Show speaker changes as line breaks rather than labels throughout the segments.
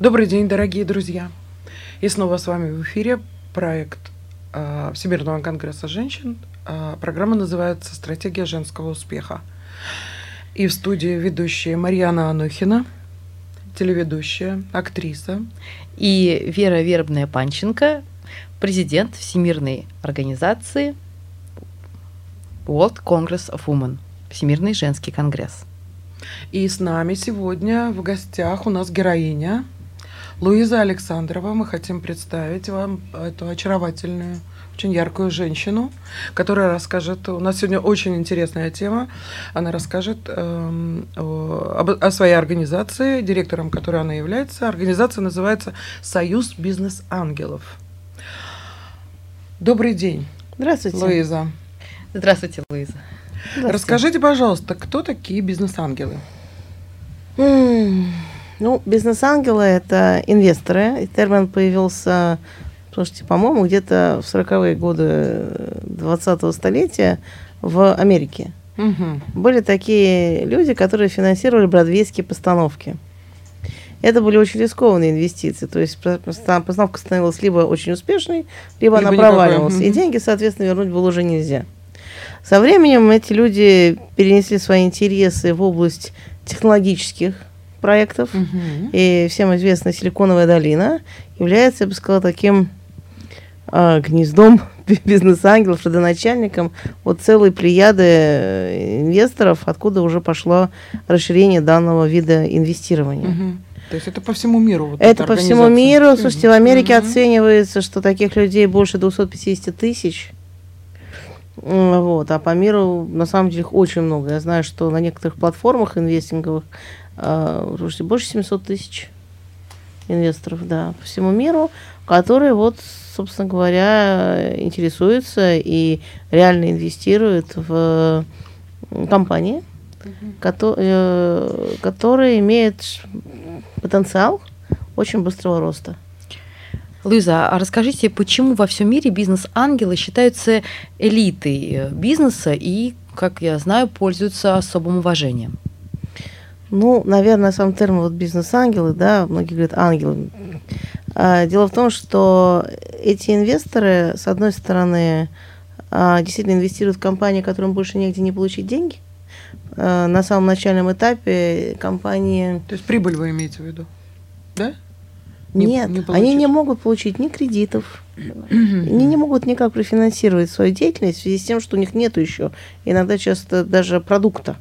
Добрый день, дорогие друзья! И снова с вами в эфире проект э, Всемирного конгресса женщин. Э, программа называется «Стратегия женского успеха». И в студии ведущая Марьяна Анухина, телеведущая, актриса.
И Вера Вербная Панченко, президент Всемирной организации World Congress of Women, Всемирный женский конгресс.
И с нами сегодня в гостях у нас героиня Луиза Александрова. Мы хотим представить вам эту очаровательную, очень яркую женщину, которая расскажет... У нас сегодня очень интересная тема. Она расскажет э, о, о своей организации, директором которой она является. Организация называется «Союз бизнес-ангелов». Добрый день.
Здравствуйте.
Луиза.
Здравствуйте, Луиза.
Здравствуйте. Расскажите, пожалуйста, кто такие бизнес-ангелы?
Ну, бизнес-ангелы – это инвесторы. И термин появился, слушайте, по-моему, где-то в 40-е годы 20-го столетия в Америке. Угу. Были такие люди, которые финансировали бродвейские постановки. Это были очень рискованные инвестиции. То есть постановка становилась либо очень успешной, либо, либо она проваливалась. Угу. И деньги, соответственно, вернуть было уже нельзя. Со временем эти люди перенесли свои интересы в область технологических проектов. Угу. И всем известная Силиконовая долина является, я бы сказала, таким э, гнездом бизнес-ангелов, родоначальником вот целой плеяды э, инвесторов, откуда уже пошло расширение данного вида инвестирования. Угу.
То есть это по всему миру? Вот
это по всему миру. Слушайте, в Америке угу. оценивается, что таких людей больше 250 тысяч. Вот, а по миру на самом деле их очень много. Я знаю, что на некоторых платформах инвестинговых э, больше 700 тысяч инвесторов, да, по всему миру, которые вот, собственно говоря, интересуются и реально инвестируют в компании, угу. которые, которые имеют потенциал очень быстрого роста.
Луиза, а расскажите, почему во всем мире бизнес-ангелы считаются элитой э, бизнеса и, как я знаю, пользуются особым уважением?
Ну, наверное, сам термин вот бизнес-ангелы, да, многие говорят ангелы. А, дело в том, что эти инвесторы, с одной стороны, а, действительно инвестируют в компании, которым больше негде не получить деньги. А, на самом начальном этапе компании...
То есть прибыль вы имеете в виду, да?
Не, Нет, не они не могут получить ни кредитов, они не могут никак профинансировать свою деятельность в связи с тем, что у них нет еще иногда часто даже продукта.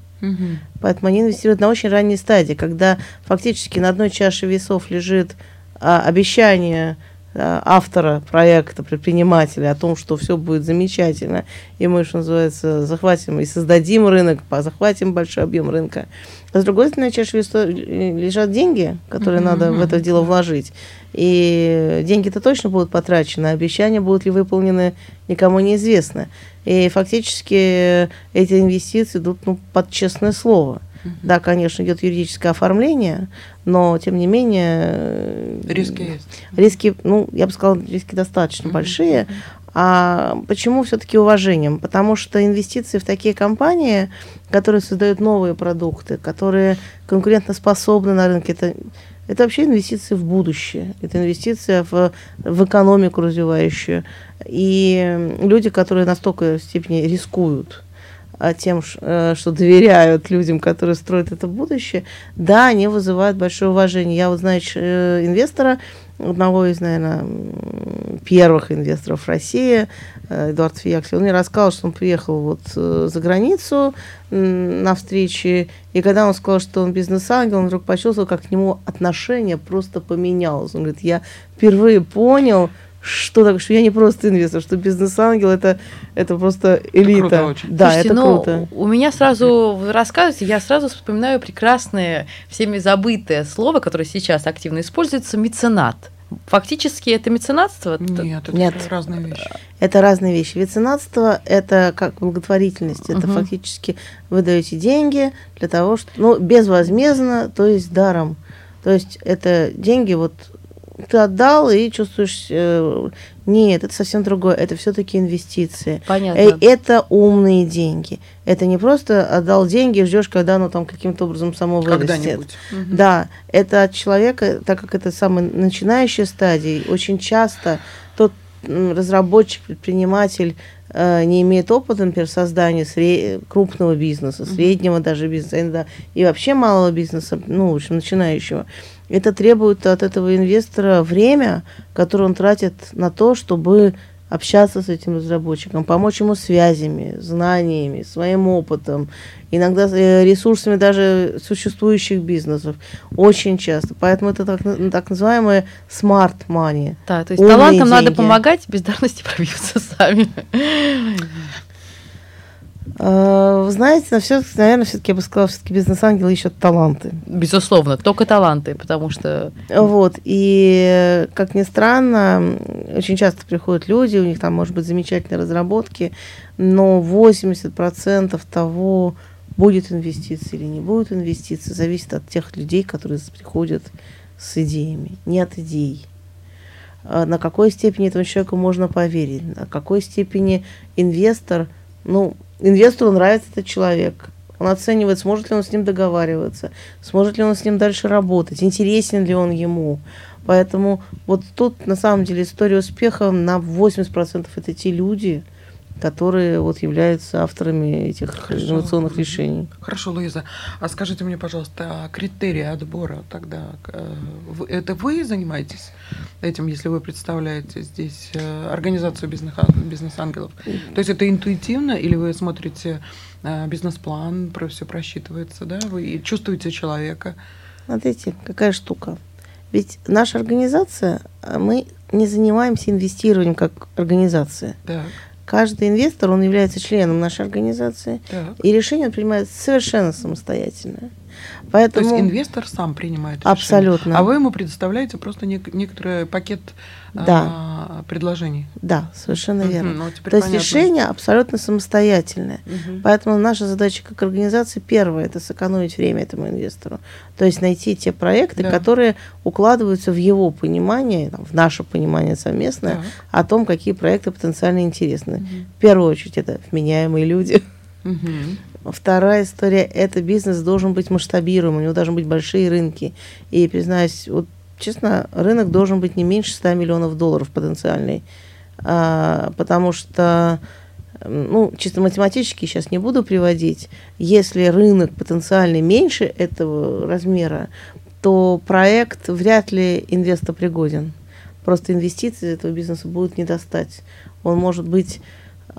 Поэтому они инвестируют на очень ранней стадии, когда фактически на одной чаше весов лежит а, обещание автора проекта, предпринимателя о том, что все будет замечательно, и мы, что называется, захватим и создадим рынок, захватим большой объем рынка. А с другой стороны, чаще всего лежат деньги, которые mm-hmm. надо в это дело вложить. И деньги-то точно будут потрачены, а обещания будут ли выполнены, никому неизвестно. И фактически эти инвестиции идут ну, под честное слово. Да, конечно, идет юридическое оформление, но тем не менее...
Риски есть.
Риски, ну, я бы сказала, риски достаточно большие. А почему все-таки уважением? Потому что инвестиции в такие компании, которые создают новые продукты, которые конкурентоспособны на рынке, это, это вообще инвестиции в будущее, это инвестиция в, в экономику развивающую. И люди, которые настолько степени рискуют тем, э, что доверяют людям, которые строят это будущее, да, они вызывают большое уважение. Я вот, знаю э, инвестора, одного из, наверное, первых инвесторов России, э, Эдуард Фиякси, он мне рассказал, что он приехал вот за границу на встречи, и когда он сказал, что он бизнес-ангел, он вдруг почувствовал, как к нему отношение просто поменялось. Он говорит, я впервые понял, что так, что я не просто инвестор, что бизнес-ангел это, это просто элита.
Круто очень.
Да, Слушайте, это ну, круто.
У меня сразу, вы рассказываете, я сразу вспоминаю прекрасное, всеми забытое слово, которое сейчас активно используется, меценат. Фактически это меценатство?
Нет, это Нет. разные вещи.
Это разные вещи. Меценатство – это как благотворительность. Это угу. фактически вы даете деньги для того, что… Ну, безвозмездно, то есть даром. То есть это деньги вот ты отдал и чувствуешь, э, нет, это совсем другое, это все-таки инвестиции.
Понятно.
Э, Это умные деньги. Это не просто отдал деньги и ждешь, когда оно там каким-то образом само вырастет.
Когда-нибудь. Мгм.
Да, это от человека, так как это самая начинающая стадия, очень часто тот разработчик, предприниматель не имеет опыта, например, создания сре- крупного бизнеса, среднего даже бизнеса, иногда и вообще малого бизнеса, ну, в общем, начинающего. Это требует от этого инвестора время, которое он тратит на то, чтобы общаться с этим разработчиком, помочь ему связями, знаниями, своим опытом, иногда э, ресурсами даже существующих бизнесов, очень часто. Поэтому это так, так называемое smart money.
Да, то есть
Умные
талантам надо
деньги.
помогать, бездарности пробьются сами.
Э, Вы знаете, на все, наверное, все-таки я бы сказала, все-таки бизнес-ангелы ищут таланты.
Безусловно, только таланты, потому что
Вот, и э, как ни странно, очень часто приходят люди, у них там, может быть, замечательные разработки, но 80% того, будет инвестиция или не будет инвестиции, зависит от тех людей, которые приходят с идеями, не от идей. А На какой степени этому человеку можно поверить, на какой степени инвестор, ну, инвестору нравится этот человек, он оценивает, сможет ли он с ним договариваться, сможет ли он с ним дальше работать, интересен ли он ему. Поэтому вот тут на самом деле история успеха на 80% это те люди, которые вот являются авторами этих
Хорошо.
инновационных
Мгм.
решений.
Хорошо, Луиза. А скажите мне, пожалуйста, а критерии отбора тогда? э, Это вы занимаетесь этим, если вы представляете здесь э, организацию бизнес- бизнес-ангелов? То есть это интуитивно или вы смотрите э, бизнес-план, про все просчитывается, да? Вы чувствуете человека?
Смотрите, какая штука. Ведь наша организация, а, мы не занимаемся инвестированием как организация.
Так,
Каждый инвестор, он является членом нашей организации,
так.
и решение он принимает совершенно самостоятельно.
То
Поэтому
есть инвестор сам принимает решение.
абсолютно.
А вы ему предоставляете просто нек- некоторый пакет
Да.
а, предложений.
Да, совершенно
Мгм,
верно.
ну,
То есть
понятно.
решение абсолютно самостоятельное.
Мгм.
Поэтому наша задача как организации первая это сэкономить время этому инвестору. То есть найти те проекты,
Да.
которые укладываются в его понимание, там, в наше понимание совместное
Так.
о том, какие проекты потенциально интересны.
Мгм.
В первую очередь это вменяемые люди.
Мгм.
Вторая история – это бизнес должен быть масштабируемым, у него должны быть большие рынки. И, признаюсь, вот честно, рынок должен быть не меньше 100 миллионов долларов потенциальный. А, потому что, ну, чисто математически сейчас не буду приводить, если рынок потенциальный меньше этого размера, то проект вряд ли инвестопригоден. Просто инвестиции этого бизнеса будут не достать. Он может быть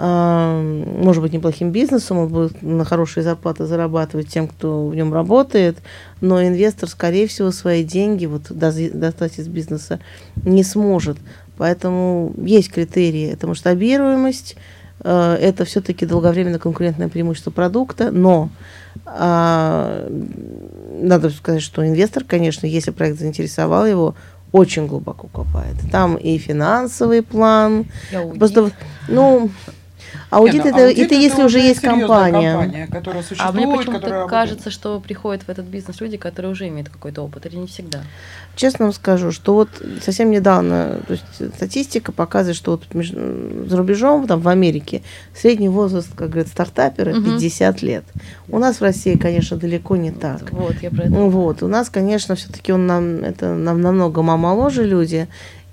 может быть неплохим бизнесом, он будет на хорошие зарплаты зарабатывать тем, кто в нем работает, но инвестор, скорее всего, свои деньги вот достать из бизнеса не сможет. Поэтому есть критерии. Это масштабируемость, э, это все-таки долговременное конкурентное преимущество продукта, но а, надо сказать, что инвестор, конечно, если проект заинтересовал его, очень глубоко копает. Там и финансовый план,
я.
Просто, ну, аудит,
Не, ну,
это,
аудит
это если уже есть компания.
компания, которая
А
существует,
мне почему-то
которая
кажется, что приходят в этот бизнес люди, которые уже имеют какой-то опыт, или не всегда.
Честно вам скажу, что вот совсем недавно, то есть статистика показывает, что вот меж- за рубежом, там в Америке, средний возраст, как говорят стартапера,
Мгм.
50 лет. У нас в России, конечно, далеко не так.
Вот, я про это.
Вот, у нас, конечно, все-таки он нам, это нам намного моложе люди,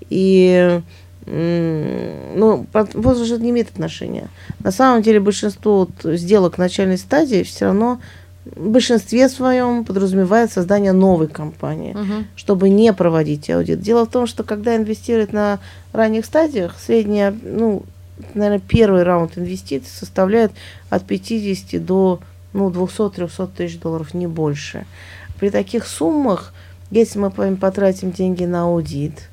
и ну, возраст же не имеет отношения. На самом деле большинство вот сделок в начальной стадии все равно в большинстве своем подразумевает создание новой компании,
Мгм.
чтобы не проводить аудит. Дело в том, что когда инвестируют на ранних стадиях, средняя, ну, наверное, первый раунд инвестиций составляет от 50 до ну, 200-300 тысяч долларов, не больше. При таких суммах, если мы потратим деньги на аудит,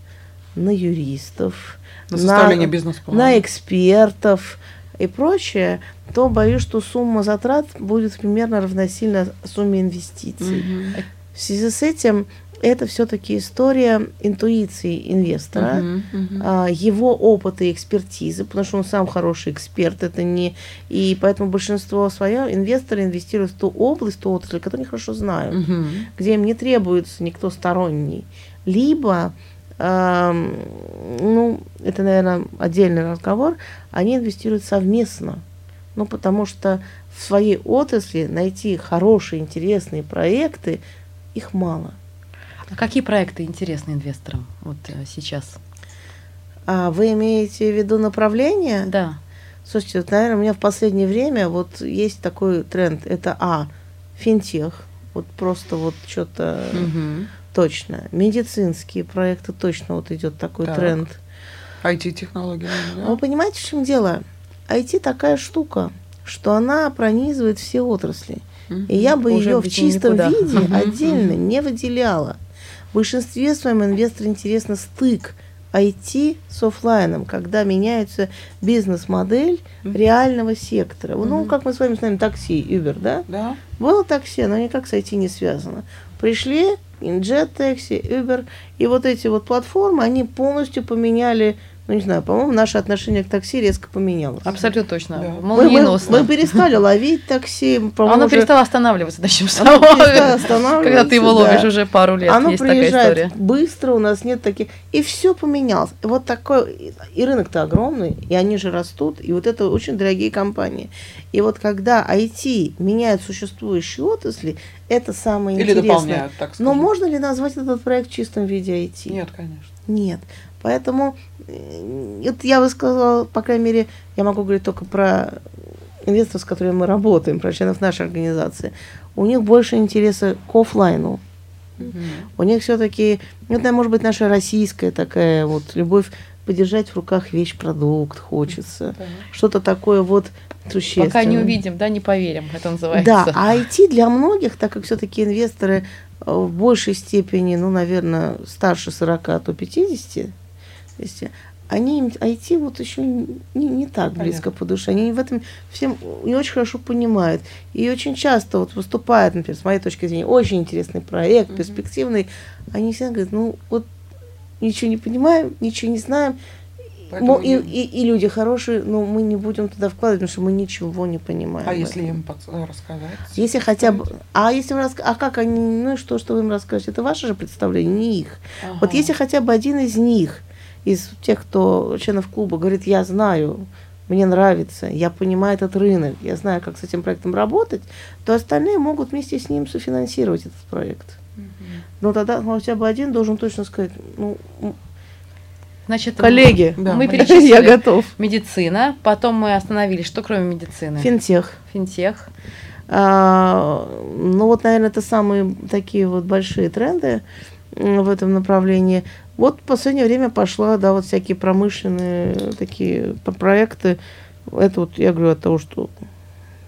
на юристов,
На составление бизнес-плана.
на экспертов и прочее, то боюсь, что сумма затрат будет примерно равносильна сумме инвестиций.
Мгм.
В связи с этим это все-таки история интуиции инвестора, а, его опыта и экспертизы, потому что он сам хороший эксперт, это не и поэтому большинство свое инвесторы инвестируют в ту область, ту отрасль, которую они хорошо знают,
Мгм.
где им не требуется никто сторонний, либо ну, это, наверное, отдельный разговор, они инвестируют совместно. Ну, потому что в своей отрасли найти хорошие, интересные проекты, их мало.
А какие проекты интересны инвесторам вот э, сейчас?
А вы имеете в виду направление?
Да.
Слушайте, вот, наверное, у меня в последнее время вот есть такой тренд. Это А, финтех. Вот просто вот что-то
Мгм.
Точно. Медицинские проекты точно вот идет такой
Так.
тренд.
IT-технологии.
А Вы понимаете, в чем дело? IT такая штука, что она пронизывает все отрасли. И я бы
Уже
ее в чистом
никуда.
виде
Мгм,
отдельно не выделяла. В большинстве своем инвестору интересно стык IT с оффлайном, когда меняется бизнес-модель
Мгм.
реального сектора. Ну,
Мгм.
как мы с вами знаем, такси, Uber, да?
Да?
Было такси, но никак с IT не связано. Пришли Injet Taxi, Uber, и вот эти вот платформы, они полностью поменяли, ну не знаю, по-моему, наше отношение к такси резко поменялось.
Абсолютно точно.
Да.
Мы, мы- мы перестали ловить такси,
Оно
уже-
перестало останавливаться, начнем с
оно
того.
перестало останавливаться,
Когда ты его ловишь
да.
уже пару лет,
Оно
есть такая
приезжает
история.
быстро, у нас нет таких. И все поменялось. И Вот такой. и- рынок-то огромный, и они же растут, и вот это очень дорогие компании. И вот когда IT меняет существующие отрасли, это самое
Или
интересное.
дополняют, так
Но можно ли назвать этот проект в чистом виде IT?
Нет, конечно.
Нет. Поэтому это я высказала, по крайней мере, я могу говорить только про инвесторов, с которыми мы работаем, про членов нашей организации. У них больше интереса к оффлайну. У них все-таки, ну, это может быть наша российская такая вот любовь подержать в руках вещь, продукт хочется.
Так.
Что-то такое вот существенное.
Пока не увидим, да, не поверим, это называется.
Да, а IT для многих, так как все-таки инвесторы э, в большей степени, ну, наверное, старше 40, а то 50, то есть, они им IT вот еще не, не так близко
Понятно.
по душе. Они в этом всем не очень хорошо понимают. И очень часто вот выступают, например, с моей точки зрения, очень интересный проект,
Мгм.
перспективный. Они всегда говорят, ну вот ничего не понимаем, ничего не знаем.
Поэтому
и, и, и люди хорошие, но мы не будем туда вкладывать, потому что мы ничего не понимаем.
А если им подс- рассказать?
Если хотя бы... А если рас- А как они... Ну и что, что вы им расскажете? Это ваше же представление, не их. Вот
Ага.
если хотя бы один из них, из тех, кто членов клуба, говорит, я знаю, мне нравится, я понимаю этот рынок, я знаю, как с этим проектом работать, то остальные могут вместе с ним софинансировать этот проект. Но тогда хотя бы один должен точно сказать, ну,
Значит,
коллеги,
Да,
мы
мы-
перечислили
я готов.
медицина, потом мы остановились. Что кроме медицины?
Финтех.
Финтех.
А, ну вот, наверное, это самые такие вот большие тренды в этом направлении. Вот в последнее время пошла, да, вот всякие промышленные такие п- проекты. Это вот я говорю от того, что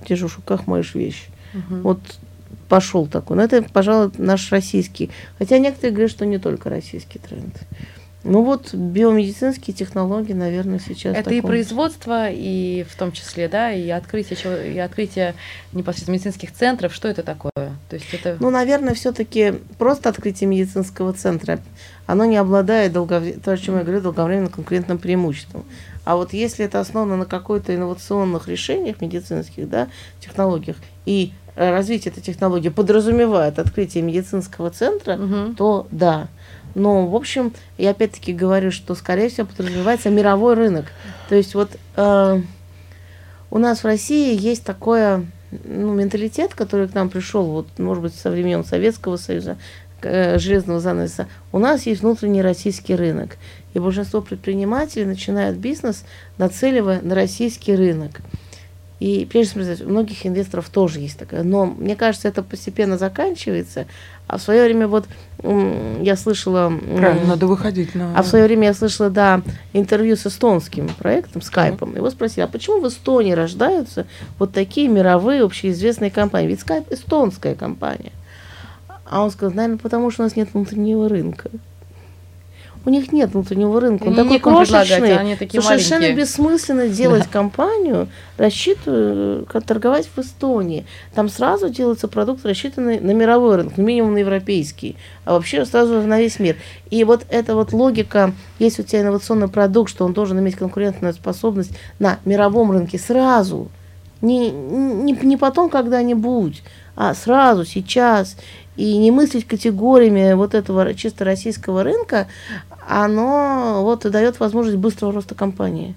держишь в руках, моешь вещь.
Мгм.
Вот пошел такой. Но это, пожалуй, наш российский. Хотя некоторые говорят, что не только российский тренд. Ну вот биомедицинские технологии, наверное, сейчас.
Это и
таком-
производство, и в том числе, да, и открытие, и открытие непосредственно медицинских центров. Что это такое? То есть это
Ну, наверное, все-таки просто открытие медицинского центра, оно не обладает долговре... то, о чем я говорю, долговременным конкурентным преимуществом. А вот если это основано на какой-то инновационных решениях медицинских, да, технологиях, и э, развитие этой технологии подразумевает открытие медицинского центра,
Мгм.
то да. Но, в общем, я опять-таки говорю, что, скорее всего, подразумевается мировой рынок. То есть вот э, у нас в России есть такой ну, менталитет, который к нам пришел, вот, может быть, со времен Советского Союза, э, железного занавеса. У нас есть внутренний российский рынок. И большинство предпринимателей начинают бизнес, нацеливая на российский рынок. И прежде всего, у многих инвесторов тоже есть такая. Но мне кажется, это постепенно заканчивается. А в свое время вот я слышала...
Правильно, надо выходить на...
а в свое время я слышала, да, интервью с эстонским проектом, скайпом. Его спросили, а почему в Эстонии рождаются вот такие мировые общеизвестные компании? Ведь скайп эстонская компания. А он сказал, наверное, потому что у нас нет внутреннего рынка. У них нет внутреннего рынка. Он такой крошечный,
они такие
что совершенно бессмысленно делать компанию, рассчитываю, как торговать в Эстонии. Там сразу делается продукт, рассчитанный на мировой рынок, ну, минимум на европейский, а вообще сразу на весь мир. И вот эта вот логика, есть у тебя инновационный продукт, что он должен иметь конкурентную способность на мировом рынке сразу, не, не, не потом когда-нибудь, а сразу, сейчас, и не мыслить категориями вот этого чисто российского рынка, оно вот дает возможность быстрого роста компании.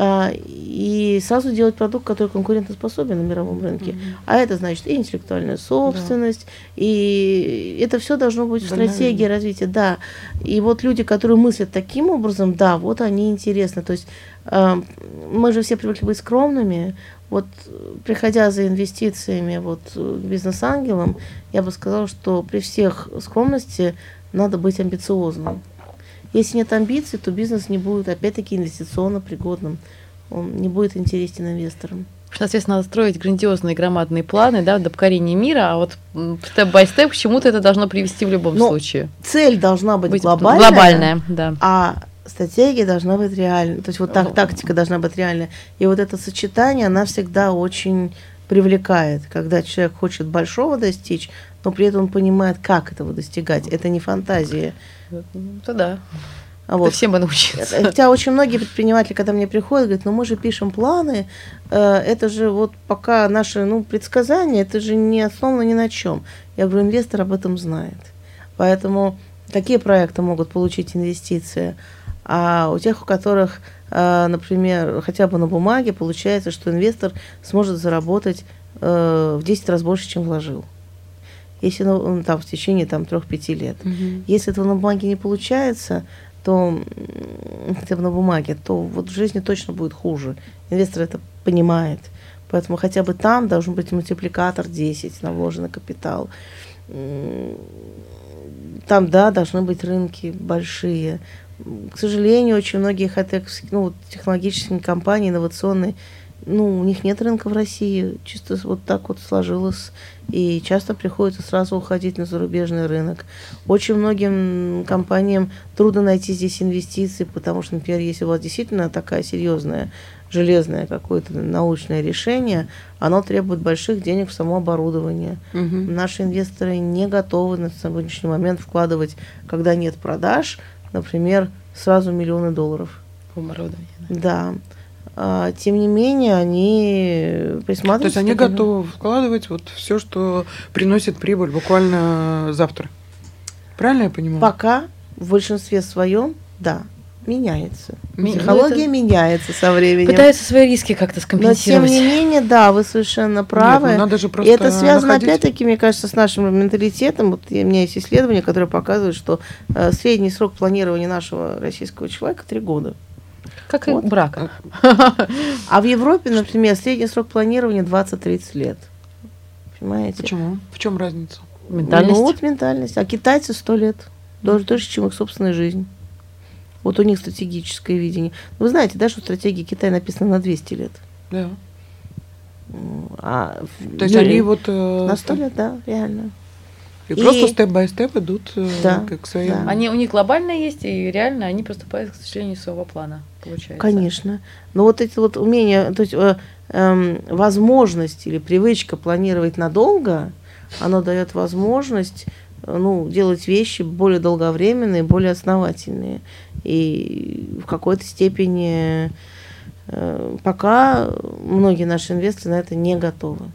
А, и сразу делать продукт, который конкурентоспособен на мировом рынке. Mm-hmm. А это значит и интеллектуальная собственность, да. и это все должно быть в стратегии развития, да. И вот люди, которые мыслят таким образом, да, вот они интересны. То есть э, мы же все привыкли быть скромными. Вот приходя за инвестициями вот к бизнес-ангелам, я бы сказала, что при всех скромности надо быть амбициозным. Если нет амбиций, то бизнес не будет, опять-таки, инвестиционно пригодным. Он не будет интересен инвесторам.
Соответственно, надо строить грандиозные громадные планы да, до покорения мира, а вот степ-бай-степ к чему-то это должно привести в любом Но случае.
Цель должна быть, быть глобальная, глобальная да. а стратегия должна быть реальной. То есть вот так, тактика должна быть реальная. И вот это сочетание, она всегда очень привлекает, когда человек хочет большого достичь, но при этом он понимает, как этого достигать. Это не фантазия.
Это да. А вот. Это всем бы научиться.
Хотя очень многие предприниматели, когда мне приходят, говорят, ну мы же пишем планы, э, это же вот пока наши ну, предсказания, это же не основано ни на чем. Я говорю, инвестор об этом знает. Поэтому какие проекты могут получить инвестиции? А у тех, у которых, э, например, хотя бы на бумаге, получается, что инвестор сможет заработать э, в 10 раз больше, чем вложил если ну, там, в течение там, 3-5 лет. Угу. Если этого на бумаге не получается, то бы на бумаге, то вот в жизни точно будет хуже. Инвестор это понимает. Поэтому хотя бы там должен быть мультипликатор 10 на вложенный капитал. Там, да, должны быть рынки большие. К сожалению, очень многие ну, технологические компании, инновационные, ну, у них нет рынка в России, чисто вот так вот сложилось, и часто приходится сразу уходить на зарубежный рынок. Очень многим компаниям трудно найти здесь инвестиции, потому что, например, если у вас действительно такая серьезная железное какое-то научное решение, оно требует больших денег в само оборудование. Угу. Наши инвесторы не готовы на сегодняшний момент вкладывать, когда нет продаж, например, сразу миллионы долларов.
Оборудование.
Да. да. А, тем не менее, они присматриваются. То
есть они готовы вкладывать вот все, что приносит прибыль буквально завтра. Правильно я понимаю?
Пока в большинстве своем, да, меняется. Ми- Психология это... меняется со временем.
Пытается свои риски как-то скомпенсировать.
Но тем не менее, да, вы совершенно правы. Нет, ну надо же просто И это связано, находить... опять-таки, мне кажется, с нашим менталитетом. Вот у меня есть исследование, которое показывает, что э, средний срок планирования нашего российского человека три года.
Как вот. и брак.
А в Европе, например, средний срок планирования 20-30 лет.
Понимаете? Почему? В чем разница?
Ментальность. Ну, вот ментальность. А китайцы 100 лет. Даже дольше, чем их собственная жизнь. Вот у них стратегическое видение. Вы знаете, да, что стратегия Китая написана на 200 лет?
Да.
А,
То есть они вот... Э,
на 100 лет, да, реально.
И, и просто степ-бай-степ идут э, да, как своим. Да.
Они, у них глобально есть, и реально они поступают к сожалению своего плана, получается.
Конечно. Но вот эти вот умения, то есть э, э, возможность или привычка планировать надолго, оно дает возможность ну, делать вещи более долговременные, более основательные. И в какой-то степени э, пока многие наши инвесторы на это не готовы.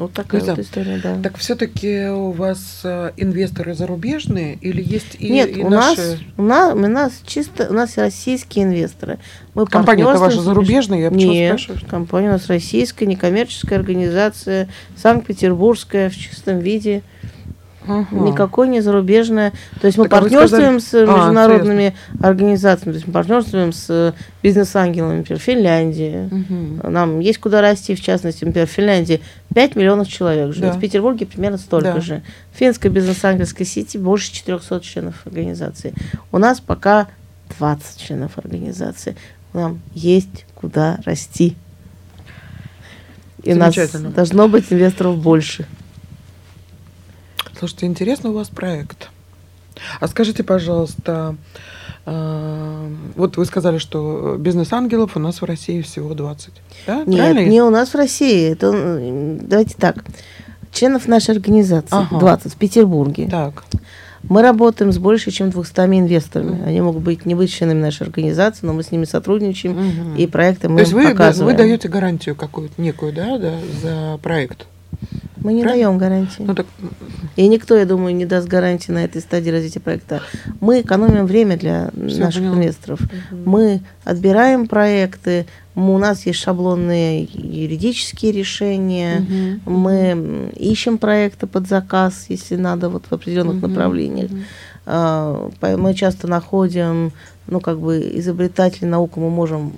Вот такая Лиза, вот история, да.
Так все-таки у вас э, инвесторы зарубежные или есть и,
Нет,
и
у
наши?
Нас, у, нас, у нас чисто у нас российские инвесторы.
Мы Компания-то ваша зарубежная,
я почему Нет, спрашиваю? компания у нас российская, некоммерческая организация, Санкт-Петербургская в чистом виде. Ага. Никакой не зарубежное. То есть мы так, а партнерствуем сказали... с а, международными а, организациями, то есть мы партнерствуем с бизнес-ангелами, например, Финляндии. Угу. Нам есть куда расти, в частности, например, в Финляндии 5 миллионов человек живет, да. в Петербурге примерно столько да. же. Финской бизнес-ангельской сети больше 400 членов организации. У нас пока 20 членов организации. Нам есть куда расти. И нас должно быть инвесторов больше.
Слушайте, интересно у вас проект. А скажите, пожалуйста, э, вот вы сказали, что бизнес-ангелов у нас в России всего 20. Да?
Нет, Правильно? не у нас в России. Это, давайте так. Членов нашей организации ага. 20 в Петербурге.
Так.
Мы работаем с больше, чем 200 инвесторами. Они могут быть не быть членами нашей организации, но мы с ними сотрудничаем, угу. и проекты мы То есть
вы, показываем. вы даете гарантию какую-то некую, да, да, за проект?
Мы не
Правильно?
даем гарантии.
Ну так,
И никто, я думаю, не даст гарантии на этой стадии развития проекта. Мы экономим время для
Всё,
наших
поняла.
инвесторов. Мы отбираем проекты, у нас есть шаблонные юридические решения,
Мгм.
мы ищем проекты под заказ, если надо, вот в определенных
Мгм.
направлениях. По- Мы часто находим, ну, как бы, изобретателей науку мы можем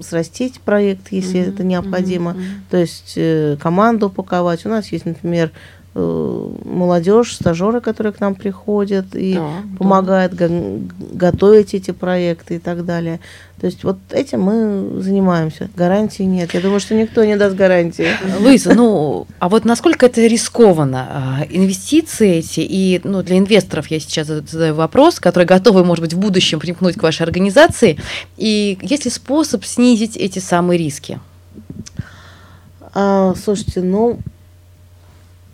срастить проект, если
Мгм.
это необходимо.
Мгм.
То есть э, команду упаковать. У нас есть, например, молодежь, стажеры, которые к нам приходят и
Да, да.
помогают го- готовить эти проекты и так далее. То есть вот этим мы занимаемся. Гарантии нет. Я думаю, что никто не даст гарантии.
Луиза, ну, а вот насколько это рискованно? А, Инвестиции эти, и ну, для инвесторов я сейчас задаю вопрос, которые готовы, может быть, в будущем примкнуть к вашей организации, и есть ли способ снизить эти самые риски?
А, слушайте, ну,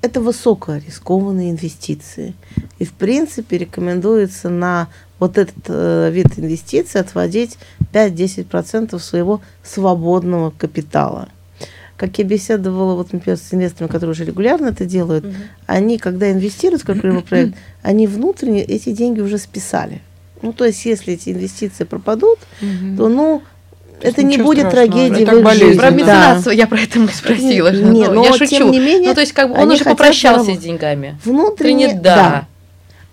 это высокорискованные инвестиции. И, в принципе, рекомендуется на вот этот э, вид инвестиций отводить 5-10% своего свободного капитала. Как я беседовала, вот, например, с инвесторами, которые уже регулярно это делают, они, когда инвестируют в какой-либо проект, они внутренне эти деньги уже списали. Ну, то есть, если эти инвестиции пропадут,
Мгм.
то, ну, это не будет
страшного,
трагедией
это
в их жизни.
Про
Да.
меценатство я про это и спросила.
Не,
Ну,
но
я
тем
шучу.
не менее,
ну, то есть, как бы он уже попрощался с деньгами.
Внутренне, да.
да.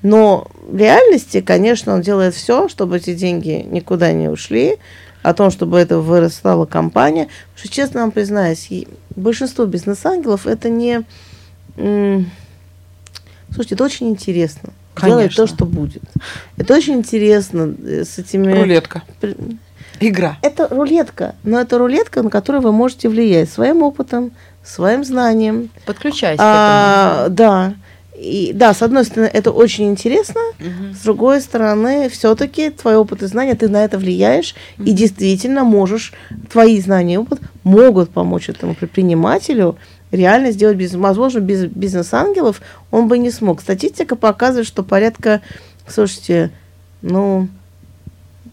Но в реальности, конечно, он делает все, чтобы эти деньги никуда не ушли, о том, чтобы это вырастала компания. Потому что, честно вам признаюсь, большинство бизнес-ангелов это не... Слушайте, это очень интересно. Делать
Конечно.
то, что будет. Это очень интересно э, с этими...
Рулетка. Игра.
Это рулетка, но это рулетка, на которую вы можете влиять своим опытом, своим знанием.
Подключайся
А, да. И, да, с одной стороны, это очень интересно,
к этому.
с другой стороны, все-таки твой опыт и знания, ты на это влияешь, и действительно можешь, твои знания и опыт могут помочь этому предпринимателю реально сделать бизнес. Возможно, без бизнес-ангелов он бы не смог. Статистика показывает, что порядка, слушайте, ну,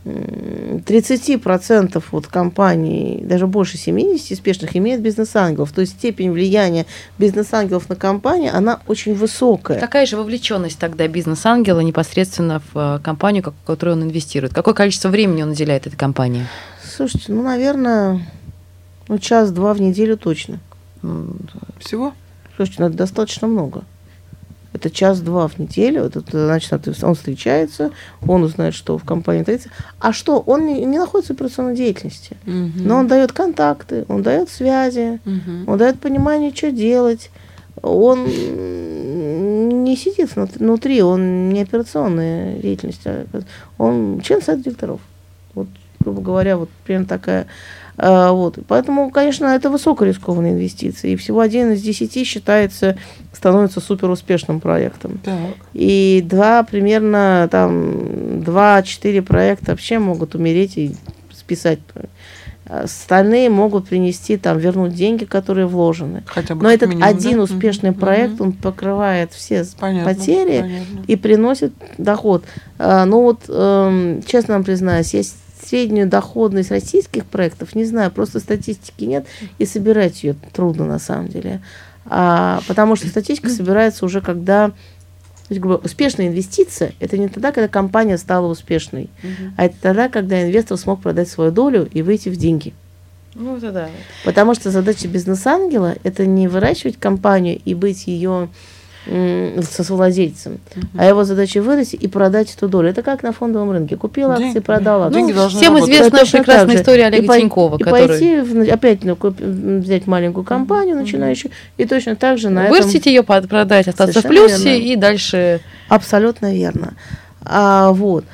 30% вот компаний, даже больше 70 успешных, имеют бизнес-ангелов. То есть степень влияния бизнес-ангелов на компанию, она очень высокая.
Какая же вовлеченность тогда бизнес-ангела непосредственно в э, компанию, в которую он инвестирует? Какое количество времени он уделяет этой компании?
Слушайте, ну, наверное, ну, час-два в неделю точно.
Всего?
Слушайте, ну, это достаточно много. Это час-два в неделю. Это, это значит, он встречается, он узнает, что в компании творится. А что? Он не, не находится в операционной деятельности. Но он дает контакты, он дает связи,
Мгм.
он дает понимание, что делать. Он не сидит внут- внутри, он не операционная деятельность, а он член совета директоров. Вот, грубо говоря, вот примерно такая. А, вот. Поэтому, конечно, это высокорискованные инвестиции. И всего один из десяти считается, становится супер успешным проектом.
Так.
И два примерно там два-четыре проекта вообще могут умереть и списать. Остальные могут принести, там, вернуть деньги, которые вложены.
Хотя бы
Но этот
минимум,
один
да?
успешный проект,
Мгм.
он покрывает все
Понятно,
потери
понятно.
и приносит доход. А, ну вот, эм, честно вам признаюсь, с- среднюю доходность российских проектов не знаю, просто статистики нет, и собирать ее трудно на самом деле. А, потому что статистика собирается уже когда то есть, грубо успешная инвестиция это не тогда, когда компания стала успешной,
Мгм.
а это тогда, когда инвестор смог продать свою долю и выйти в деньги.
Ну, это да.
Потому что задача бизнес-ангела – это не выращивать компанию и быть ее м, совладельцем, а его задача вырасти и продать эту долю. Это как на фондовом рынке. Купил
Деньги,
акции, продал
да.
акции.
Деньги
Ну, всем
работать.
известная
Точно
прекрасная история
И
Олега
пой-
Тинькова,
и
который
пойти в- опять ну, куп- взять маленькую компанию начинающую и точно так же на этом...
вырастить ее, под- продать, остаться в плюсе
верно.
и дальше.
Абсолютно верно. А, вот.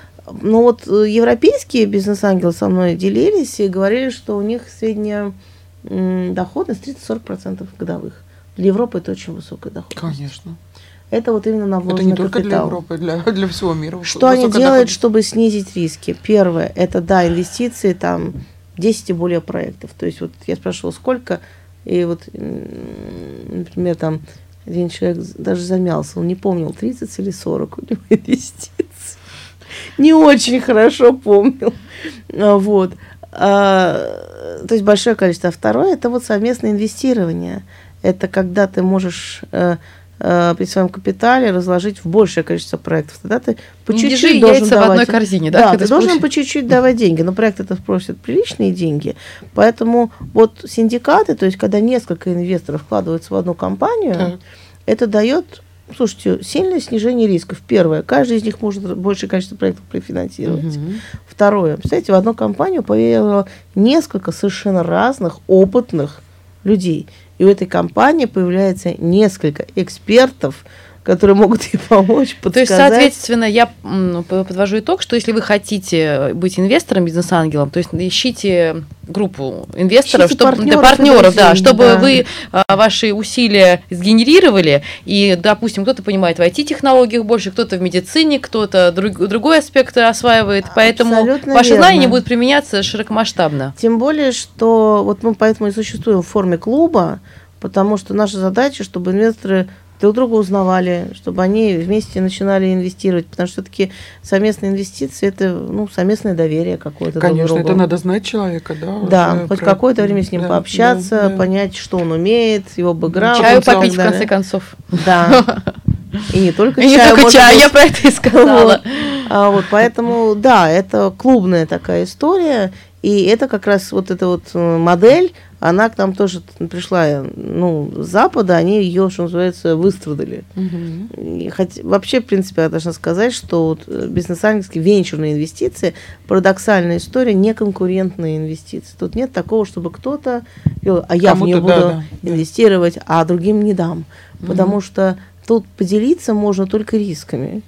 Ну вот э, европейские бизнес-ангелы со мной делились и говорили, что у них средняя м, доходность 30-40% годовых. Для Европы это очень высокая доходность.
Конечно.
Это вот именно на
Это не только для
капитал.
Европы, для, для всего мира.
Что они делают, чтобы снизить риски? Первое, это, да, инвестиции, там, 10 и более проектов. То есть вот я спрашивала, сколько, и вот, например, там, один человек даже замялся, он не помнил, 30 или 40 у него инвестиций. Не очень хорошо помнил. А, Вот. А, То есть большое количество. А второе, это вот совместное инвестирование. Это когда ты можешь э, э, при своем капитале разложить в большее количество проектов. Тогда ты по
Не держи
чуть-чуть должен
яйца в
давать.
одной корзине, да,
Да, ты должен по чуть-чуть давать деньги, но проект это просит приличные деньги. Поэтому вот синдикаты, то есть когда несколько инвесторов вкладываются в одну компанию,
Так.
это дает, слушайте, сильное снижение рисков. Первое, каждый из них может большее количество проектов профинансировать.
Мгм.
Второе, представляете, в одну компанию поверило несколько совершенно разных опытных людей. И у этой компании появляется несколько экспертов, которые могут ей помочь, подсказать.
То есть, соответственно, я п- подвожу итог, что если вы хотите быть инвестором, бизнес-ангелом, то есть ищите группу инвесторов,
Ищите
чтобы,
партнеров
да, партнеров, да, чтобы
да.
вы а, ваши усилия сгенерировали, и, допустим, кто-то понимает в IT-технологиях больше, кто-то в медицине, кто-то друг- другой аспект осваивает, поэтому
Абсолютно
ваши
верно.
знания будут применяться широкомасштабно.
Тем более, что вот мы поэтому и существуем в форме клуба, потому что наша задача, чтобы инвесторы друг друга узнавали, чтобы они вместе начинали инвестировать, потому что все-таки совместные инвестиции это ну, совместное доверие какое-то. друг
Конечно,
другу.
это надо знать человека, да.
Да,
уже
хоть
про-
какое-то время с ним
да,
пообщаться,
да, да.
понять, что он умеет, его бэкграунд.
Чаю попить, в конце концов.
Да. И не только
И не
чаю,
только чай,
быть.
я про это и сказала.
Вот. А, вот, поэтому, да, это клубная такая история, и это как раз вот эта вот э, модель, она к нам тоже пришла, ну, с Запада, они ее, что называется, выстрадали.
Мгм.
И хоть, вообще, в принципе, я должна сказать, что вот э, бизнес-ангельские венчурные инвестиции, парадоксальная история, не конкурентные инвестиции. Тут нет такого, чтобы кто-то, а я в нее буду
да, да,
инвестировать, а другим не дам. Потому что тут поделиться можно только рисками.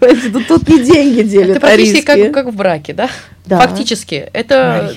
Понимаете, тут, тут не деньги делят,
Это
а
практически
риски.
как, как в браке, да?
Да.
Фактически. Это...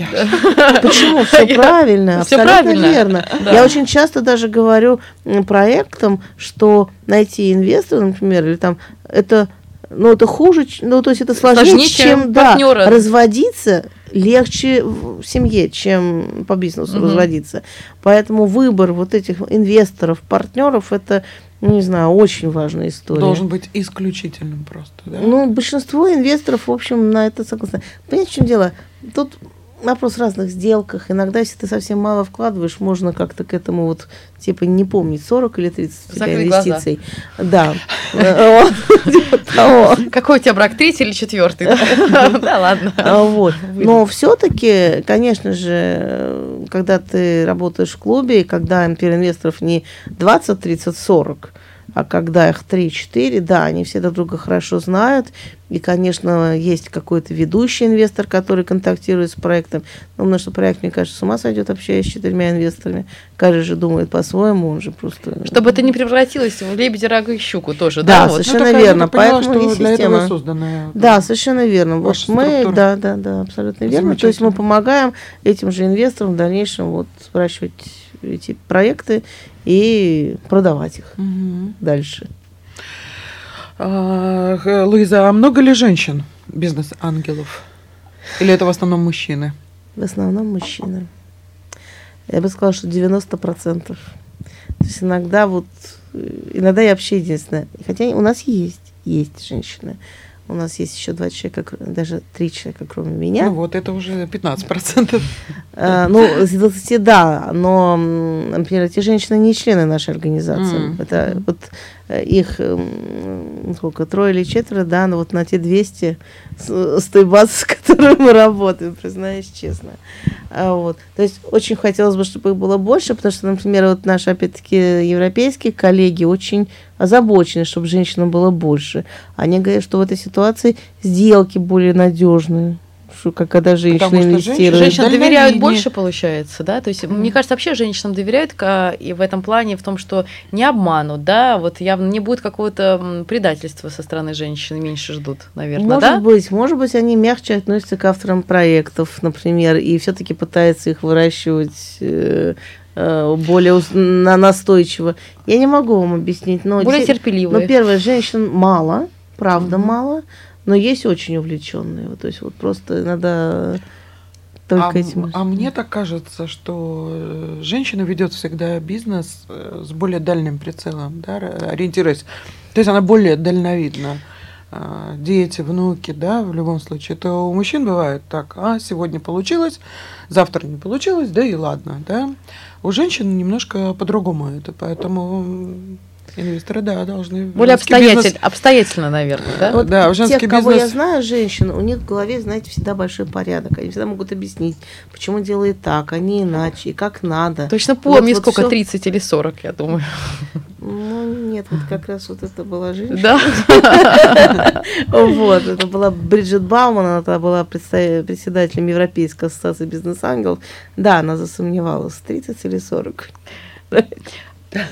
Почему? Все правильно, абсолютно
правильно.
верно.
Да.
Я очень часто даже говорю проектам, что найти инвестора, например, или там, это, ну, это хуже, ну, то есть это сложнее,
Сложнее, чем
чем, да, разводиться легче в семье, чем по бизнесу
Мгм.
разводиться. Поэтому выбор вот этих инвесторов, партнеров, это, ну, не знаю, очень важная история.
Должен быть исключительным просто, да?
Ну, большинство инвесторов, в общем, на это согласны. Понимаете, в чем дело? Тут вопрос в разных сделках. Иногда, если ты совсем мало вкладываешь, можно как-то к этому вот, типа, не помнить, 40 или 30 у тебя
Закрыть глаза.
инвестиций. Да. Э, вот, типа.
Какой у тебя брак, третий или четвертый? Да ладно.
А, Вот. Но все-таки, конечно же, когда ты работаешь в клубе, и когда, например, инвесторов не 20, 30, 40, а когда их 3-4, да, они все друг друга хорошо знают. И, конечно, есть какой-то ведущий инвестор, который контактирует с проектом. Ну, потому что проект, мне кажется, с ума сойдет, общаясь с четырьмя инвесторами. Каждый же думает по-своему, он же просто...
Чтобы это не превратилось в лебедя, рога и щуку тоже,
Да,
да? вот?
совершенно
Ну,
верно,
поняла,
поэтому
что
есть
для этого
система.
и созданная.
Да, совершенно верно. Вот мы,
структура.
да, да, да, абсолютно верно. То есть мы помогаем этим же инвесторам в дальнейшем вот выращивать эти проекты и продавать их
Мгм.
дальше.
А, Луиза, а много ли женщин бизнес-ангелов? Или это в основном мужчины?
В основном мужчины. Я бы сказала, что 90%. То есть иногда вот, э, иногда я вообще единственная. Хотя у нас есть, есть женщины. У нас есть еще два человека, даже три человека, кроме меня.
Ну вот, это уже 15%.
Э, Ну, из 20, да, но, например, эти женщины не члены нашей организации. Это вот их, м, сколько, трое или четверо, да, но вот на те 200 с, с которой мы работаем, признаюсь честно. А вот. То есть очень хотелось бы, чтобы их было больше, потому что, например, вот наши, опять-таки, европейские коллеги очень озабочены, чтобы женщинам было больше. Они говорят, что в этой ситуации сделки более надежные. Что как когда женщины
Потому что женщины-
инвестируют.
Женщинам
Дальновиднее.
доверяют больше, получается, да? То есть, мне кажется, вообще женщинам доверяют ка- и в этом плане, в том, что не обманут, да, вот явно не будет какого-то предательства со стороны женщины, меньше ждут, наверное,
Может
да?
быть, может быть, они мягче относятся к авторам проектов, например, и все-таки пытаются их выращивать э, э, более на- настойчиво. Я не могу вам объяснить, но,
Более терпеливые.
но первое, женщин мало, правда
Мгм.
мало, но есть очень увлеченные. Вот, то есть вот просто надо только
а,
этим.
а мне так кажется, что э, женщина ведет всегда бизнес э, с более дальним прицелом, да, ориентируясь. То есть она более дальновидна. а, дети, внуки, да, в любом случае, то у мужчин бывает так, а сегодня получилось, завтра не получилось, да и ладно, да. У женщин немножко по-другому это, поэтому Инвесторы, да, должны...
Более обстоятель, бизнес... обстоятельно, наверное, да?
Вот да, в женский тех, бизнес... кого я знаю, женщин, у них в голове, знаете, всегда большой порядок. Они всегда могут объяснить, почему делает так, а не иначе, и как надо.
Точно помню, вот, сколько, вот 30 или 40, я думаю.
Ну, нет, вот как раз вот это была женщина.
Да.
Вот, это была Бриджит Бауман, она была председателем Европейской ассоциации бизнес-ангелов. Да, она засомневалась, 30 или 40.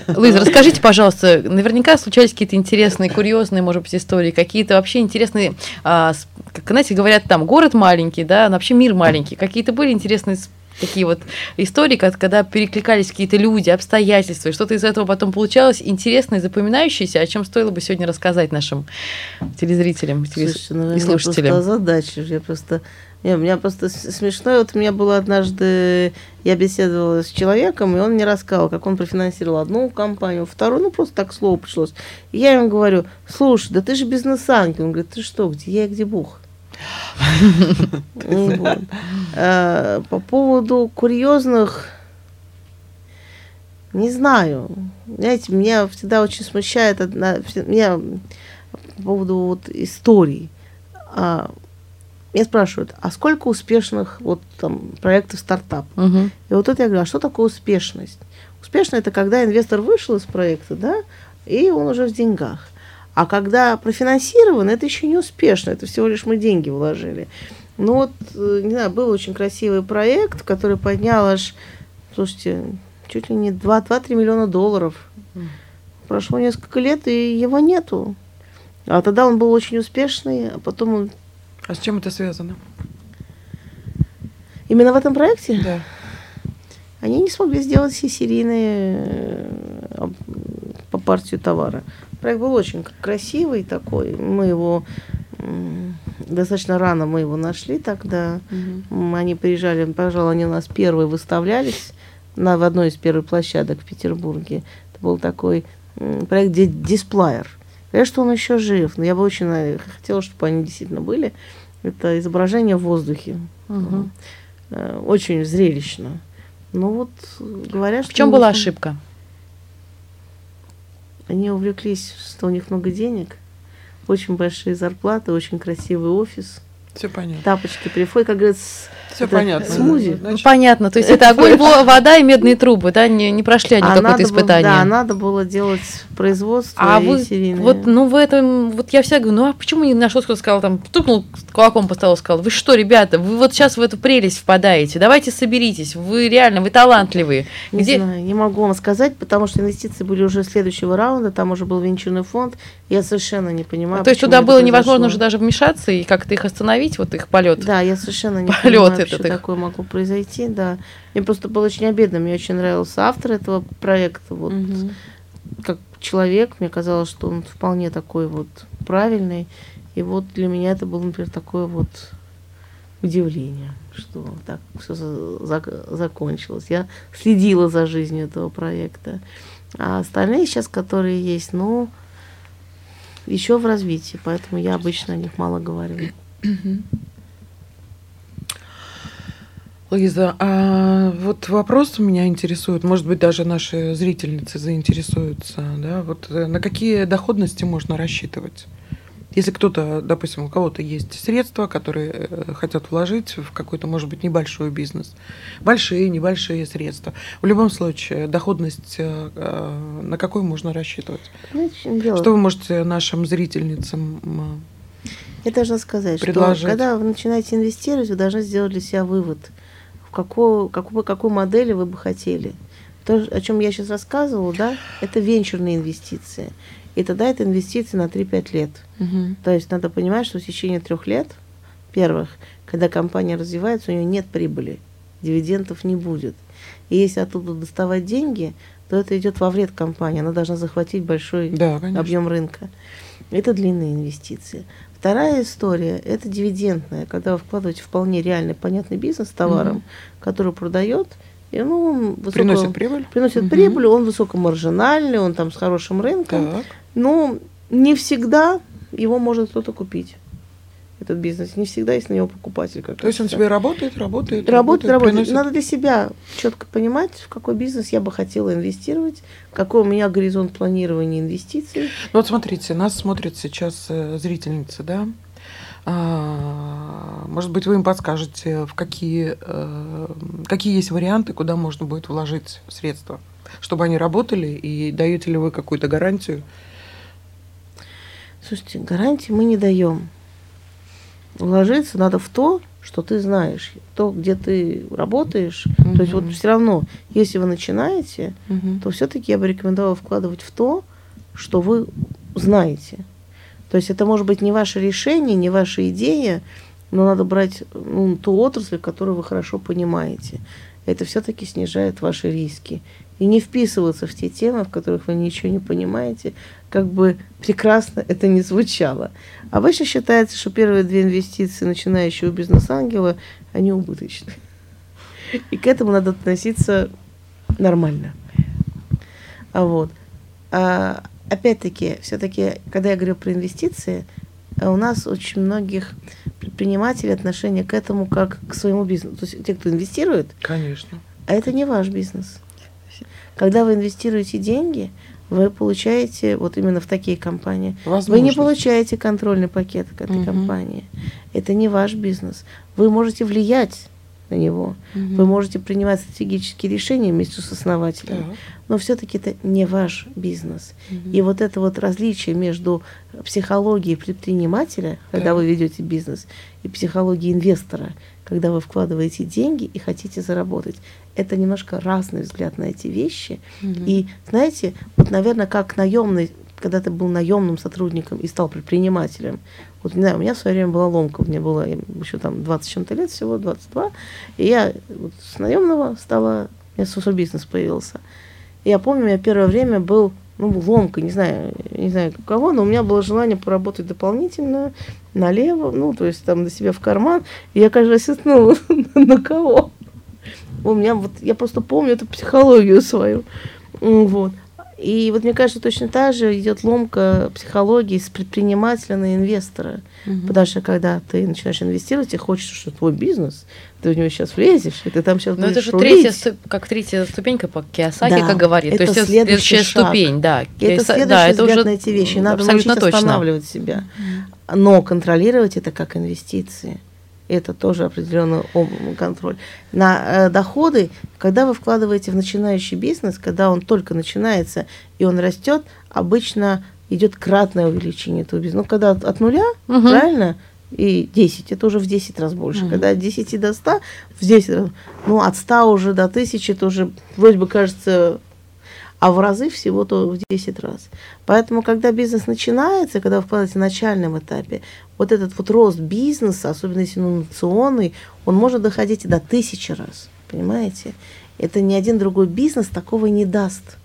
Луиза, расскажите, пожалуйста, наверняка случались какие-то интересные, курьезные, может быть, истории, какие-то вообще интересные, а, как, знаете, говорят, там, город маленький, да, вообще мир маленький, какие-то были интересные такие вот истории, когда перекликались какие-то люди, обстоятельства, и что-то из этого потом получалось интересное, запоминающееся, о чем стоило бы сегодня рассказать нашим телезрителям
Слушайте, ну, и слушателям. Просто задача, я просто не, у меня просто смешно. Вот у меня было однажды, я беседовала с человеком, и он мне рассказал, как он профинансировал одну компанию, вторую, ну просто так слово пришлось. И я ему говорю, слушай, да ты же бизнес-ангел. Он говорит, ты что, где я, где Бог? А, по поводу курьезных, не знаю. Знаете, меня всегда очень смущает одна, меня по поводу вот историй. Меня спрашивают, а сколько успешных вот там проектов стартап? Угу. И вот это я говорю, а что такое успешность? Успешно это когда инвестор вышел из проекта, да, и он уже в деньгах. А когда профинансирован, это еще не успешно, это всего лишь мы деньги вложили. Ну вот, э, не знаю, был очень красивый проект, который поднял аж, слушайте, чуть ли не 2-3 миллиона долларов. Прошло несколько лет, и его нету. А тогда он был очень успешный, а потом он
а с чем это связано?
Именно в этом проекте?
Да.
Они не смогли сделать все серийные э, по партию товара. Проект был очень красивый такой. Мы его достаточно рано мы его нашли тогда. Угу. Они приезжали, пожалуй, они у нас первые выставлялись на, в одной из первых площадок в Петербурге. Это был такой проект Дисплеер. Конечно, что он еще жив, но я бы очень э, хотела, чтобы они действительно были. Это изображение в воздухе. Угу. Очень зрелищно. Ну вот говорят,
что... В чем была ошибка?
Они увлеклись, что у них много денег, очень большие зарплаты, очень красивый офис.
Все понятно.
Тапочки, приходят, как говорится,
все это понятно.
Смузи.
Ну, понятно. То есть это огонь, вода и медные трубы, да, не, не прошли они а какое-то испытание.
да, надо было делать производство а и вы, серийное.
Вот, ну, в этом, вот я всегда говорю, ну, а почему не нашел, кто сказал, там, стукнул кулаком по столу, сказал, вы что, ребята, вы вот сейчас в эту прелесть впадаете, давайте соберитесь, вы реально, вы талантливые.
Не Где... знаю, не могу вам сказать, потому что инвестиции были уже следующего раунда, там уже был венчурный фонд, я совершенно не понимаю.
То есть туда было невозможно уже даже вмешаться и как-то их остановить, вот их полет.
Да, я совершенно не полет понимаю, что такое могло произойти, да. Мне просто было очень обидно, мне очень нравился автор этого проекта, вот угу. как человек, мне казалось, что он вполне такой вот правильный, и вот для меня это было, например, такое вот удивление, что так все за закончилось. Я следила за жизнью этого проекта. А остальные сейчас, которые есть, ну, еще в развитии, поэтому я обычно о них мало говорю.
Лиза, а вот вопрос меня интересует, может быть, даже наши зрительницы заинтересуются, да, вот э, на какие доходности можно рассчитывать? Если кто-то, допустим, у кого-то есть средства, которые э, хотят вложить в какой-то, может быть, небольшой бизнес, большие, небольшие средства, в любом случае доходность э, на какой можно рассчитывать? Ну, что вы можете нашим зрительницам
я должна сказать, предложить? что когда вы начинаете инвестировать, вы должны сделать для себя вывод – в какую, какую, какую модель вы бы хотели. То, о чем я сейчас рассказывала, да, это венчурные инвестиции. И тогда это инвестиции на 3-5 лет. Угу. То есть надо понимать, что в течение трех лет, первых, когда компания развивается, у нее нет прибыли, дивидендов не будет. И если оттуда доставать деньги, то это идет во вред компании. Она должна захватить большой да, объем рынка. Это длинные инвестиции. Вторая история – это дивидендная, когда вы вкладываете вполне реальный, понятный бизнес с товаром, угу. который продает, и ну, он
высоко, приносит прибыль.
Приносит угу. прибыль, он высокомаржинальный, он там с хорошим рынком. Так. Ну, не всегда его может кто-то купить этот бизнес. Не всегда есть на него покупатель. Как
То есть он тебе работает, работает,
работает, работает.
приносит-
Надо для себя четко понимать, в какой бизнес я бы хотела инвестировать, какой у меня горизонт планирования инвестиций.
Ну вот смотрите, нас смотрят сейчас э, зрительницы, да? А, Может быть, вы им подскажете, в какие, э, какие есть варианты, куда можно будет вложить средства, чтобы они работали, и даете ли вы какую-то гарантию?
Слушайте, гарантии мы не даем. Вложиться надо в то, что ты знаешь, то, где ты работаешь. То есть вот все равно, если вы начинаете,
Мгм.
то все-таки я бы рекомендовала вкладывать в то, что вы знаете. То есть это может быть не ваше решение, не ваша идея, но надо брать ну, ту отрасль, которую вы хорошо понимаете. Это все-таки снижает ваши риски. И не вписываться в те темы, в которых вы ничего не понимаете, как бы прекрасно это не звучало. Обычно считается, что первые две инвестиции начинающего бизнес-ангела, они убыточны. И к этому надо относиться нормально. А вот. А, опять-таки, все-таки, когда я говорю про инвестиции, а у нас очень многих предпринимателей отношение к этому как к своему бизнесу. То есть те, кто инвестирует,
Конечно.
а это не ваш бизнес. Когда вы инвестируете деньги, вы получаете вот именно в такие компании. Вы не получаете контрольный пакет к этой
Мгм.
компании. Это не ваш бизнес. Вы можете влиять на него.
Мгм.
Вы можете принимать стратегические решения вместе с основателем.
Так.
Но все-таки это не ваш бизнес.
Мгм.
И вот это вот различие между психологией предпринимателя, когда
Так.
вы ведете бизнес, и психологией инвестора, когда вы вкладываете деньги и хотите заработать, это немножко разный взгляд на эти вещи.
Мгм.
И знаете, вот, наверное, как наемный, когда ты был наемным сотрудником и стал предпринимателем, вот, не знаю, у меня в свое время была ломка, мне было еще там 20 с чем-то лет, всего 22, и я вот с наемного стала, у меня бизнес появился. И я помню, меня первое время был, ну, ломка, не знаю, не знаю у кого, но у меня было желание поработать дополнительно, налево, ну, то есть там на себя в карман. И я каждый раз ну, на кого? У меня вот, я просто помню эту психологию свою. Вот. И вот мне кажется, точно так же идет ломка психологии с предпринимателя на инвестора.
Мгм.
Потому что когда ты начинаешь инвестировать, и хочешь, что твой бизнес, ты в него сейчас влезешь, и ты там сейчас
Ну, это
будешь
же
рулить.
третья, ступ- как третья ступенька по Киосаки,
Да,
как говорит. То
это
есть это
следующий
следующая
шаг.
ступень, да.
Это следующий
да, это
взгляд
уже
на эти вещи. Надо
точно.
останавливать себя. Но контролировать это как инвестиции. Это тоже определенный контроль. На э, доходы, когда вы вкладываете в начинающий бизнес, когда он только начинается и он растет, обычно идет кратное увеличение этого бизнеса. Ну, когда от, от нуля,
Мгм.
правильно, и 10, это уже в 10 раз больше.
Мгм.
Когда от 10 до 100, в 10 раз. Ну, от 100 уже до 1000, это уже вроде бы кажется а в разы всего-то в 10 раз. Поэтому, когда бизнес начинается, когда вы вкладываете в начальном этапе, вот этот вот рост бизнеса, особенно если он инновационный, он может доходить и до тысячи раз. Понимаете? Это ни один другой бизнес такого не даст.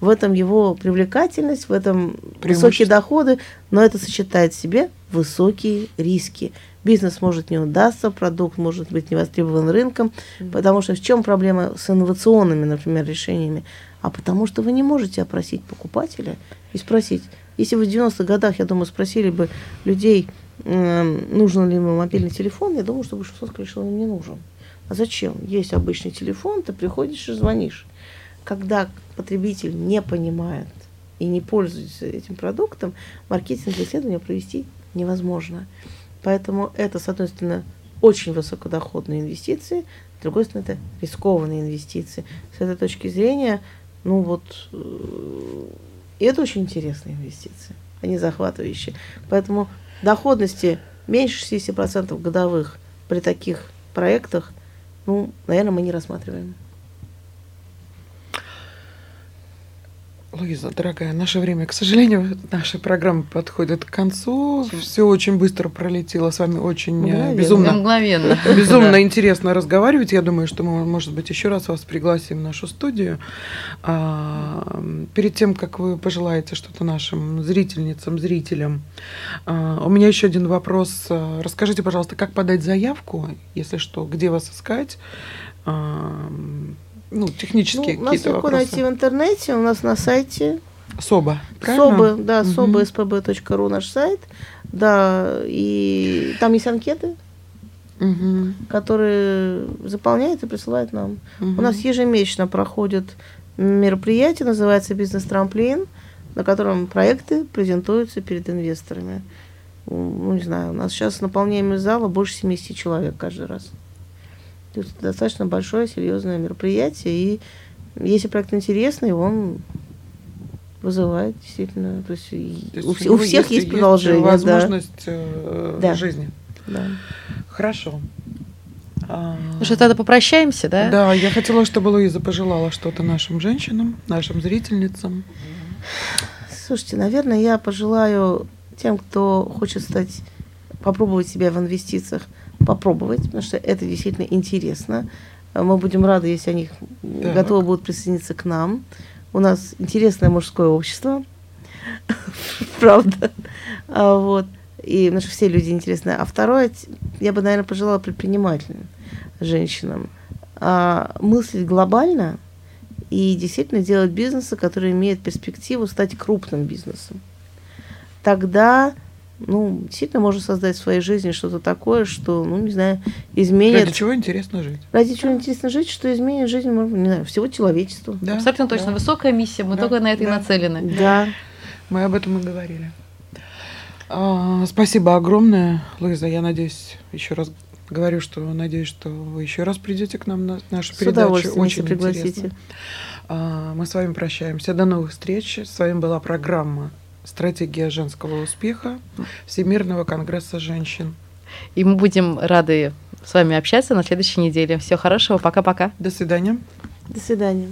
В этом его привлекательность, в этом высокие доходы, но это сочетает в себе высокие риски. Бизнес может не удастся, продукт может быть не востребован рынком, потому что в чем проблема с инновационными, например, решениями? А потому что вы не можете опросить покупателя и спросить. Если вы в 90-х годах, я думаю, спросили бы людей, эм, нужен ли ему мобильный телефон, я думаю, что большинство сказали, что он им не нужен. А зачем? Есть обычный телефон, ты приходишь и звонишь. Когда потребитель не понимает и не пользуется этим продуктом, маркетинговое исследование провести невозможно. Поэтому это, с одной стороны, очень высокодоходные инвестиции, с другой стороны, это рискованные инвестиции. С этой точки зрения, ну вот, э, и это очень интересные инвестиции, они захватывающие. Поэтому доходности меньше 60% годовых при таких проектах, ну, наверное, мы не рассматриваем.
Луиза, дорогая, наше время, к сожалению, наша программа подходит к концу. Все очень быстро пролетело. С вами очень э,
Мгновенно.
безумно
Мгновенно.
Безумно интересно разговаривать. Я думаю, что мы, может быть, еще раз вас пригласим в нашу студию. А, перед тем, как вы пожелаете что-то нашим зрительницам, зрителям, а, у меня еще один вопрос. А, Расскажите, пожалуйста, как подать заявку, если что, где вас искать? Ну, технические
Ну, нас
какие-то
легко
вопросы.
найти в интернете, у нас на сайте
СОБА,
СОБы, да, угу. spb.ru наш сайт, да, и там есть анкеты, угу. которые заполняют и присылают нам. Угу. У нас ежемесячно проходит мероприятие, называется «Бизнес-трамплин», на котором проекты презентуются перед инвесторами. Ну, не знаю, у нас сейчас наполняемость зала больше 70 человек каждый раз. То есть это достаточно большое, серьезное мероприятие, и если проект интересный, он вызывает действительно. То есть, то есть у, у всех есть, есть продолжение.
возможность э, да. жизни.
Да.
Хорошо.
Ну что, тогда попрощаемся, да?
Да, я хотела, чтобы Луиза пожелала что-то нашим женщинам, нашим зрительницам.
Слушайте, наверное, я пожелаю тем, кто хочет стать, попробовать себя в инвестициях, попробовать, потому что это действительно интересно. Мы будем рады, если они так. готовы будут присоединиться к нам. У нас интересное мужское общество, правда. А, вот. И потому что все люди интересные. А второе, я бы, наверное, пожелала предпринимательным женщинам а, мыслить глобально и действительно делать бизнесы, которые имеют перспективу стать крупным бизнесом. Тогда ну, действительно можно создать в своей жизни что-то такое, что, ну, не знаю, изменит...
Ради чего интересно жить?
Ради чего интересно жить, что изменит жизнь, не знаю, всего человечества.
Да. Абсолютно точно. Да. Высокая миссия, мы да. только на это да. и нацелены.
Да.
Мы об этом и говорили. А, спасибо огромное, Луиза. Я надеюсь, еще раз говорю, что надеюсь, что вы еще раз придете к нам на нашу С передачу. Очень пригласите. Интересно. А, мы с вами прощаемся. До новых встреч. С вами была программа Стратегия женского успеха Всемирного конгресса женщин.
И мы будем рады с вами общаться на следующей неделе. Всего хорошего. Пока-пока.
До свидания.
До свидания.